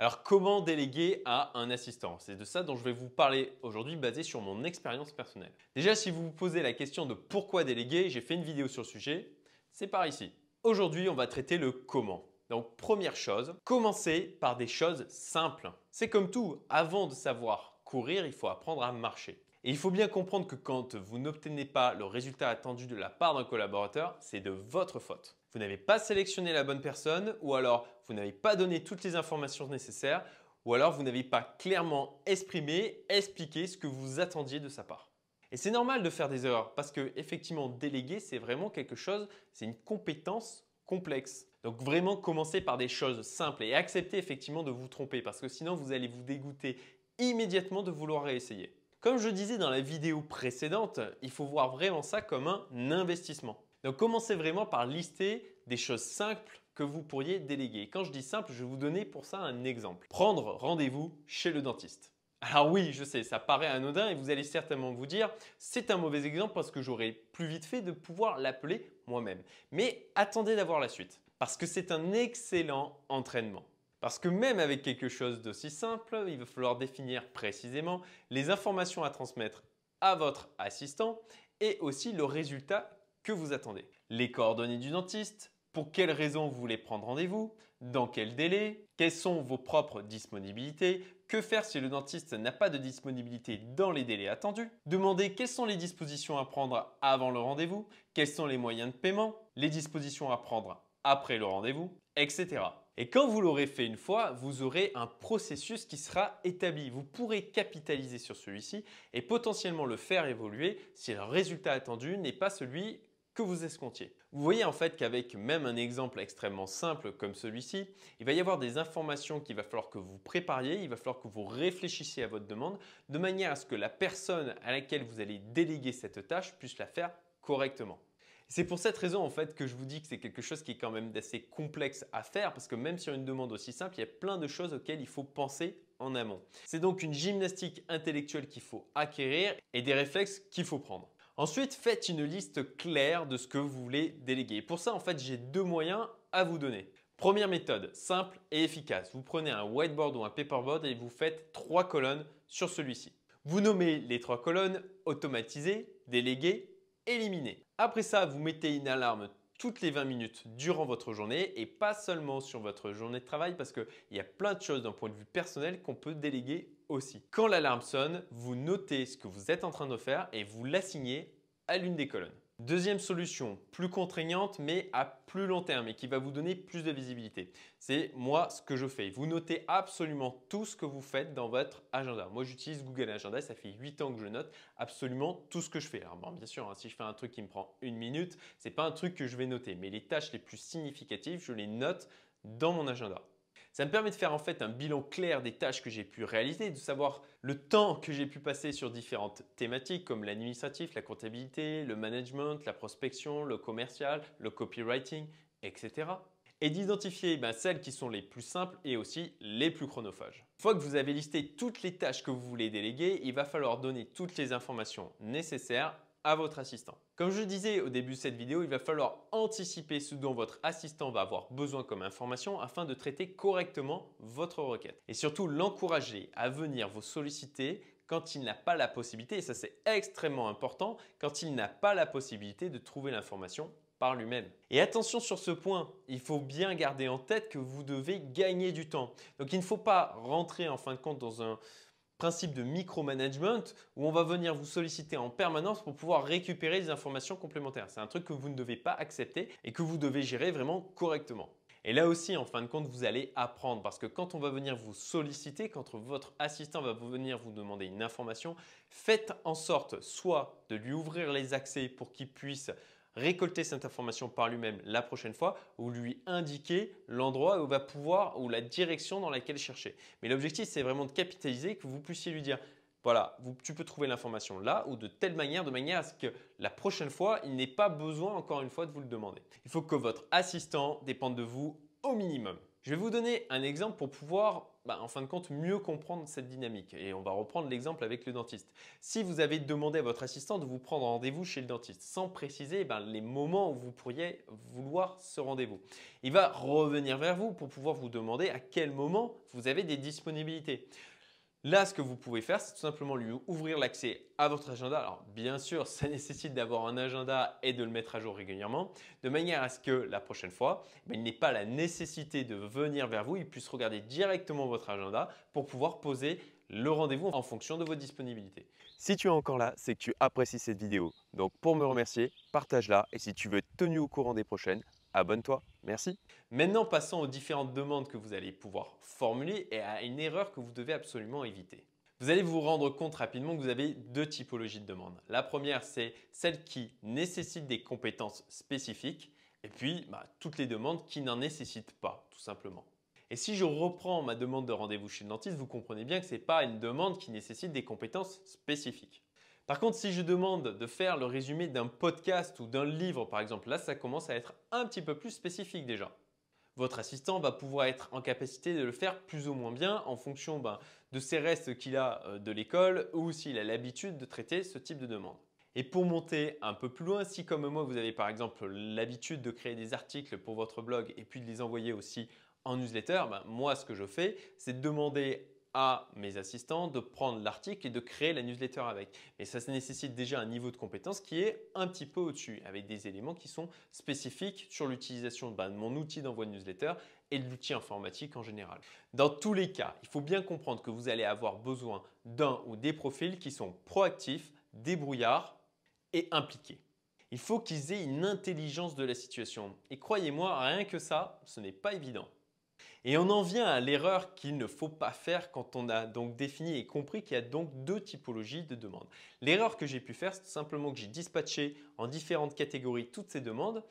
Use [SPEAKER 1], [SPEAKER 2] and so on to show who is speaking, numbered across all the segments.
[SPEAKER 1] Alors comment déléguer à un assistant? C'est de ça dont je vais vous parler aujourd'hui basé sur mon expérience personnelle. Déjà si vous vous posez la question de pourquoi déléguer, j'ai fait une vidéo sur le sujet, c'est par ici. Aujourd'hui on va traiter le comment. Donc première chose, commencez par des choses simples. C'est comme tout, avant de savoir courir, il faut apprendre à marcher. Et il faut bien comprendre que quand vous n'obtenez pas le résultat attendu de la part d'un collaborateur, c'est de votre faute. Vous n'avez pas sélectionné la bonne personne ou alors vous n'avez pas donné toutes les informations nécessaires ou alors vous n'avez pas clairement exprimé, expliqué ce que vous attendiez de sa part. Et c'est normal de faire des erreurs parce que effectivement déléguer c'est vraiment quelque chose, c'est une compétence complexe. Donc vraiment commencer par des choses simples et accepter effectivement de vous tromper parce que sinon vous allez vous dégoûter immédiatement de vouloir réessayer. Comme je disais dans la vidéo précédente, il faut voir vraiment ça comme un investissement. Donc commencez vraiment par lister des choses simples que vous pourriez déléguer. Quand je dis simple, je vais vous donner pour ça un exemple. Prendre rendez-vous chez le dentiste. Alors oui, je sais, ça paraît anodin et vous allez certainement vous dire, c'est un mauvais exemple parce que j'aurais plus vite fait de pouvoir l'appeler moi-même. Mais attendez d'avoir la suite, parce que c'est un excellent entraînement. Parce que même avec quelque chose d'aussi simple, il va falloir définir précisément les informations à transmettre à votre assistant et aussi le résultat que vous attendez. Les coordonnées du dentiste, pour quelles raisons vous voulez prendre rendez-vous, dans quel délai, quelles sont vos propres disponibilités, que faire si le dentiste n'a pas de disponibilité dans les délais attendus, demander quelles sont les dispositions à prendre avant le rendez-vous, quels sont les moyens de paiement, les dispositions à prendre après le rendez-vous, etc. Et quand vous l'aurez fait une fois, vous aurez un processus qui sera établi. Vous pourrez capitaliser sur celui-ci et potentiellement le faire évoluer si le résultat attendu n'est pas celui que vous escomptiez. Vous voyez en fait qu'avec même un exemple extrêmement simple comme celui-ci, il va y avoir des informations qu'il va falloir que vous prépariez, il va falloir que vous réfléchissiez à votre demande de manière à ce que la personne à laquelle vous allez déléguer cette tâche puisse la faire correctement. C'est pour cette raison en fait que je vous dis que c'est quelque chose qui est quand même d'assez complexe à faire parce que même sur une demande aussi simple, il y a plein de choses auxquelles il faut penser en amont. C'est donc une gymnastique intellectuelle qu'il faut acquérir et des réflexes qu'il faut prendre. Ensuite, faites une liste claire de ce que vous voulez déléguer. Pour ça, en fait, j'ai deux moyens à vous donner. Première méthode, simple et efficace. Vous prenez un whiteboard ou un paperboard et vous faites trois colonnes sur celui-ci. Vous nommez les trois colonnes automatisées, déléguées, Après ça, vous mettez une alarme toutes les 20 minutes durant votre journée et pas seulement sur votre journée de travail parce qu'il y a plein de choses d'un point de vue personnel qu'on peut déléguer aussi. Quand l'alarme sonne, vous notez ce que vous êtes en train de faire et vous l'assignez à l'une des colonnes. Deuxième solution, plus contraignante mais à plus long terme et qui va vous donner plus de visibilité. C'est moi ce que je fais. Vous notez absolument tout ce que vous faites dans votre agenda. Moi j'utilise Google Agenda, ça fait 8 ans que je note absolument tout ce que je fais. Alors bien sûr, hein, si je fais un truc qui me prend une minute, ce n'est pas un truc que je vais noter, mais les tâches les plus significatives, je les note dans mon agenda. Ça me permet de faire en fait un bilan clair des tâches que j'ai pu réaliser, de savoir le temps que j'ai pu passer sur différentes thématiques comme l'administratif, la comptabilité, le management, la prospection, le commercial, le copywriting, etc. Et d'identifier ben, celles qui sont les plus simples et aussi les plus chronophages. Une fois que vous avez listé toutes les tâches que vous voulez déléguer, il va falloir donner toutes les informations nécessaires à votre assistant. Comme je disais au début de cette vidéo, il va falloir anticiper ce dont votre assistant va avoir besoin comme information afin de traiter correctement votre requête. Et surtout l'encourager à venir vous solliciter quand il n'a pas la possibilité, et ça c'est extrêmement important, quand il n'a pas la possibilité de trouver l'information par lui-même. Et attention sur ce point, il faut bien garder en tête que vous devez gagner du temps. Donc il ne faut pas rentrer en fin de compte dans un principe de micromanagement où on va venir vous solliciter en permanence pour pouvoir récupérer des informations complémentaires. C'est un truc que vous ne devez pas accepter et que vous devez gérer vraiment correctement. Et là aussi, en fin de compte, vous allez apprendre parce que quand on va venir vous solliciter, quand votre assistant va venir vous demander une information, faites en sorte soit de lui ouvrir les accès pour qu'il puisse récolter cette information par lui-même la prochaine fois ou lui indiquer l'endroit où va pouvoir ou la direction dans laquelle chercher. Mais l'objectif, c'est vraiment de capitaliser, que vous puissiez lui dire voilà, tu peux trouver l'information là ou de telle manière, de manière à ce que la prochaine fois, il n'ait pas besoin encore une fois de vous le demander. Il faut que votre assistant dépende de vous au minimum. Je vais vous donner un exemple pour pouvoir, bah, en fin de compte, mieux comprendre cette dynamique. Et on va reprendre l'exemple avec le dentiste. Si vous avez demandé à votre assistant de vous prendre rendez-vous chez le dentiste sans préciser ben, les moments où vous pourriez vouloir ce rendez-vous, il va revenir vers vous pour pouvoir vous demander à quel moment vous avez des disponibilités. Là, ce que vous pouvez faire, c'est tout simplement lui ouvrir l'accès à votre agenda. Alors, bien sûr, ça nécessite d'avoir un agenda et de le mettre à jour régulièrement, de manière à ce que la prochaine fois, ben, il n'ait pas la nécessité de venir vers vous, il puisse regarder directement votre agenda pour pouvoir poser le rendez-vous en fonction de votre disponibilité.
[SPEAKER 2] Si tu es encore là, c'est que tu apprécies cette vidéo. Donc, pour me remercier, partage-la et si tu veux être tenu au courant des prochaines, abonne-toi. Merci.
[SPEAKER 1] Maintenant, passons aux différentes demandes que vous allez pouvoir formuler et à une erreur que vous devez absolument éviter. Vous allez vous rendre compte rapidement que vous avez deux typologies de demandes. La première, c'est celle qui nécessite des compétences spécifiques et puis bah, toutes les demandes qui n'en nécessitent pas, tout simplement. Et si je reprends ma demande de rendez-vous chez le dentiste, vous comprenez bien que ce n'est pas une demande qui nécessite des compétences spécifiques. Par contre, si je demande de faire le résumé d'un podcast ou d'un livre, par exemple, là, ça commence à être un petit peu plus spécifique déjà. Votre assistant va pouvoir être en capacité de le faire plus ou moins bien en fonction ben, de ses restes qu'il a euh, de l'école ou s'il a l'habitude de traiter ce type de demande. Et pour monter un peu plus loin, si comme moi vous avez par exemple l'habitude de créer des articles pour votre blog et puis de les envoyer aussi en newsletter, ben, moi ce que je fais, c'est de demander à mes assistants de prendre l'article et de créer la newsletter avec. Mais ça, ça nécessite déjà un niveau de compétence qui est un petit peu au-dessus, avec des éléments qui sont spécifiques sur l'utilisation bah, de mon outil d'envoi de newsletter et de l'outil informatique en général. Dans tous les cas, il faut bien comprendre que vous allez avoir besoin d'un ou des profils qui sont proactifs, débrouillards et impliqués. Il faut qu'ils aient une intelligence de la situation. Et croyez-moi, rien que ça, ce n'est pas évident. Et on en vient à l'erreur qu'il ne faut pas faire quand on a donc défini et compris qu'il y a donc deux typologies de demandes. L'erreur que j'ai pu faire, c'est simplement que j'ai dispatché en différentes catégories toutes ces demandes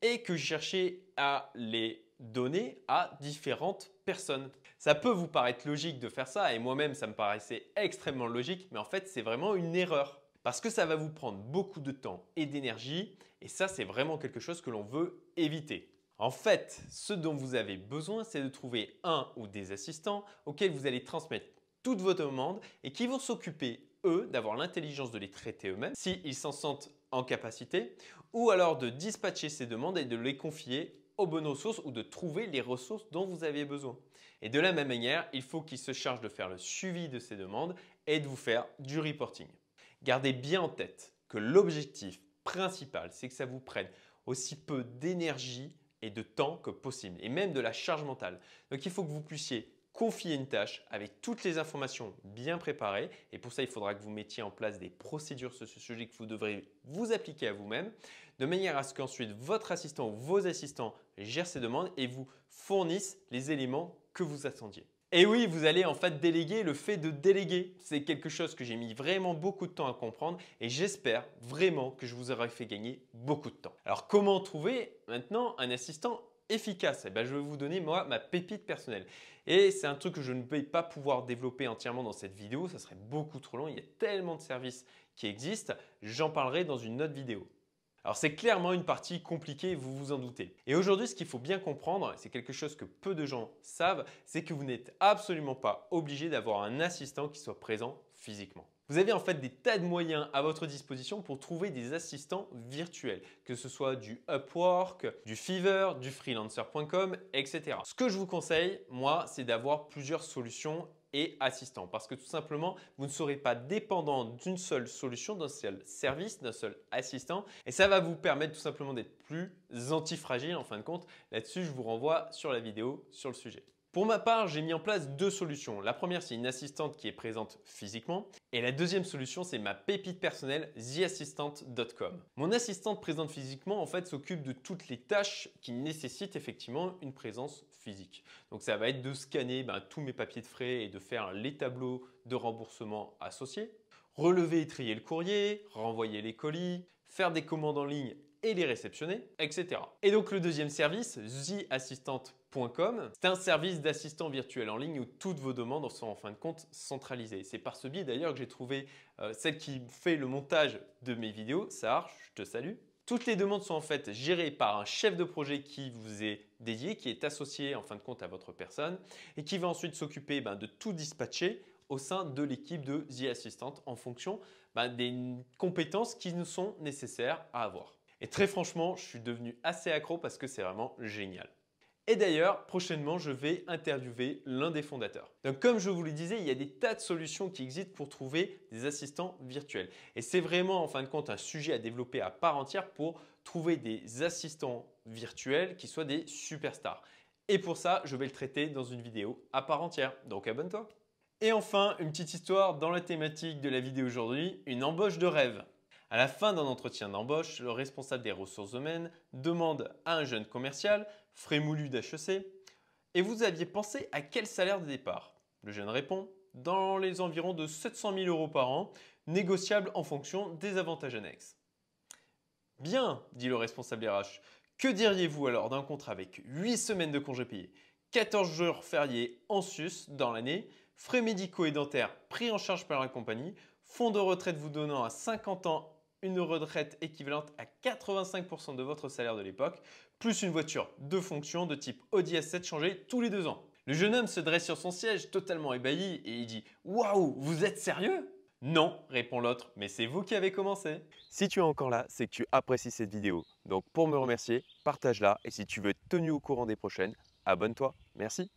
[SPEAKER 1] et que j'ai cherché à les donner à différentes personnes. Ça peut vous paraître logique de faire ça et moi-même ça me paraissait extrêmement logique, mais en fait c'est vraiment une erreur parce que ça va vous prendre beaucoup de temps et d'énergie et ça c'est vraiment quelque chose que l'on veut éviter. En fait, ce dont vous avez besoin, c'est de trouver un ou des assistants auxquels vous allez transmettre toutes vos demandes et qui vont s'occuper, eux, d'avoir l'intelligence de les traiter eux-mêmes s'ils s'en sentent en capacité, ou alors de dispatcher ces demandes et de les confier aux bonnes ressources ou de trouver les ressources dont vous avez besoin. Et de la même manière, il faut qu'ils se chargent de faire le suivi de ces demandes et de vous faire du reporting. Gardez bien en tête que l'objectif principal, c'est que ça vous prenne aussi peu d'énergie et de temps que possible, et même de la charge mentale. Donc il faut que vous puissiez confier une tâche avec toutes les informations bien préparées, et pour ça il faudra que vous mettiez en place des procédures sur ce sujet que vous devrez vous appliquer à vous-même, de manière à ce qu'ensuite votre assistant ou vos assistants gèrent ces demandes et vous fournissent les éléments que vous attendiez. Et oui, vous allez en fait déléguer le fait de déléguer. C'est quelque chose que j'ai mis vraiment beaucoup de temps à comprendre et j'espère vraiment que je vous aurai fait gagner beaucoup de temps. Alors comment trouver maintenant un assistant efficace? Eh ben, Je vais vous donner moi ma pépite personnelle. Et c'est un truc que je ne vais pas pouvoir développer entièrement dans cette vidéo, ça serait beaucoup trop long, il y a tellement de services qui existent, j'en parlerai dans une autre vidéo. Alors c'est clairement une partie compliquée, vous vous en doutez. Et aujourd'hui, ce qu'il faut bien comprendre, c'est quelque chose que peu de gens savent, c'est que vous n'êtes absolument pas obligé d'avoir un assistant qui soit présent physiquement. Vous avez en fait des tas de moyens à votre disposition pour trouver des assistants virtuels, que ce soit du Upwork, du Fiverr, du freelancer.com, etc. Ce que je vous conseille, moi, c'est d'avoir plusieurs solutions et assistant. Parce que tout simplement, vous ne serez pas dépendant d'une seule solution, d'un seul service, d'un seul assistant. Et ça va vous permettre tout simplement d'être plus antifragile en fin de compte. Là-dessus, je vous renvoie sur la vidéo sur le sujet. Pour ma part, j'ai mis en place deux solutions. La première, c'est une assistante qui est présente physiquement. Et la deuxième solution, c'est ma pépite personnelle, theassistant.com. Mon assistante présente physiquement, en fait, s'occupe de toutes les tâches qui nécessitent effectivement une présence physique. Donc ça va être de scanner ben, tous mes papiers de frais et de faire les tableaux de remboursement associés, relever et trier le courrier, renvoyer les colis, faire des commandes en ligne et les réceptionner, etc. Et donc le deuxième service, theassistant.com, c'est un service d'assistant virtuel en ligne où toutes vos demandes sont en fin de compte centralisées. C'est par ce biais d'ailleurs que j'ai trouvé euh, celle qui fait le montage de mes vidéos, Sahar, je te salue. Toutes les demandes sont en fait gérées par un chef de projet qui vous est dédié, qui est associé en fin de compte à votre personne et qui va ensuite s'occuper ben, de tout dispatcher au sein de l'équipe de The Assistant en fonction ben, des compétences qui nous sont nécessaires à avoir. Et très franchement, je suis devenu assez accro parce que c'est vraiment génial. Et d'ailleurs, prochainement, je vais interviewer l'un des fondateurs. Donc, comme je vous le disais, il y a des tas de solutions qui existent pour trouver des assistants virtuels. Et c'est vraiment, en fin de compte, un sujet à développer à part entière pour trouver des assistants virtuels qui soient des superstars. Et pour ça, je vais le traiter dans une vidéo à part entière. Donc, abonne-toi. Et enfin, une petite histoire dans la thématique de la vidéo aujourd'hui, une embauche de rêve. À la fin d'un entretien d'embauche, le responsable des ressources humaines demande à un jeune commercial, frémoulu d'HEC, et vous aviez pensé à quel salaire de départ? Le jeune répond dans les environs de 700 000 euros par an, négociable en fonction des avantages annexes. Bien, dit le responsable RH, que diriez-vous alors d'un contrat avec 8 semaines de congés payés, 14 jours fériés en sus dans l'année, frais médicaux et dentaires pris en charge par la compagnie, fonds de retraite vous donnant à 50 ans une retraite équivalente à 85% de votre salaire de l'époque, plus une voiture de fonction de type Audi S7 changée tous les deux ans. Le jeune homme se dresse sur son siège totalement ébahi et il dit Waouh, vous êtes sérieux? Non, répond l'autre, mais c'est vous qui avez commencé.
[SPEAKER 2] Si tu es encore là, c'est que tu apprécies cette vidéo. Donc pour me remercier, partage-la et si tu veux être tenu au courant des prochaines, abonne-toi. Merci.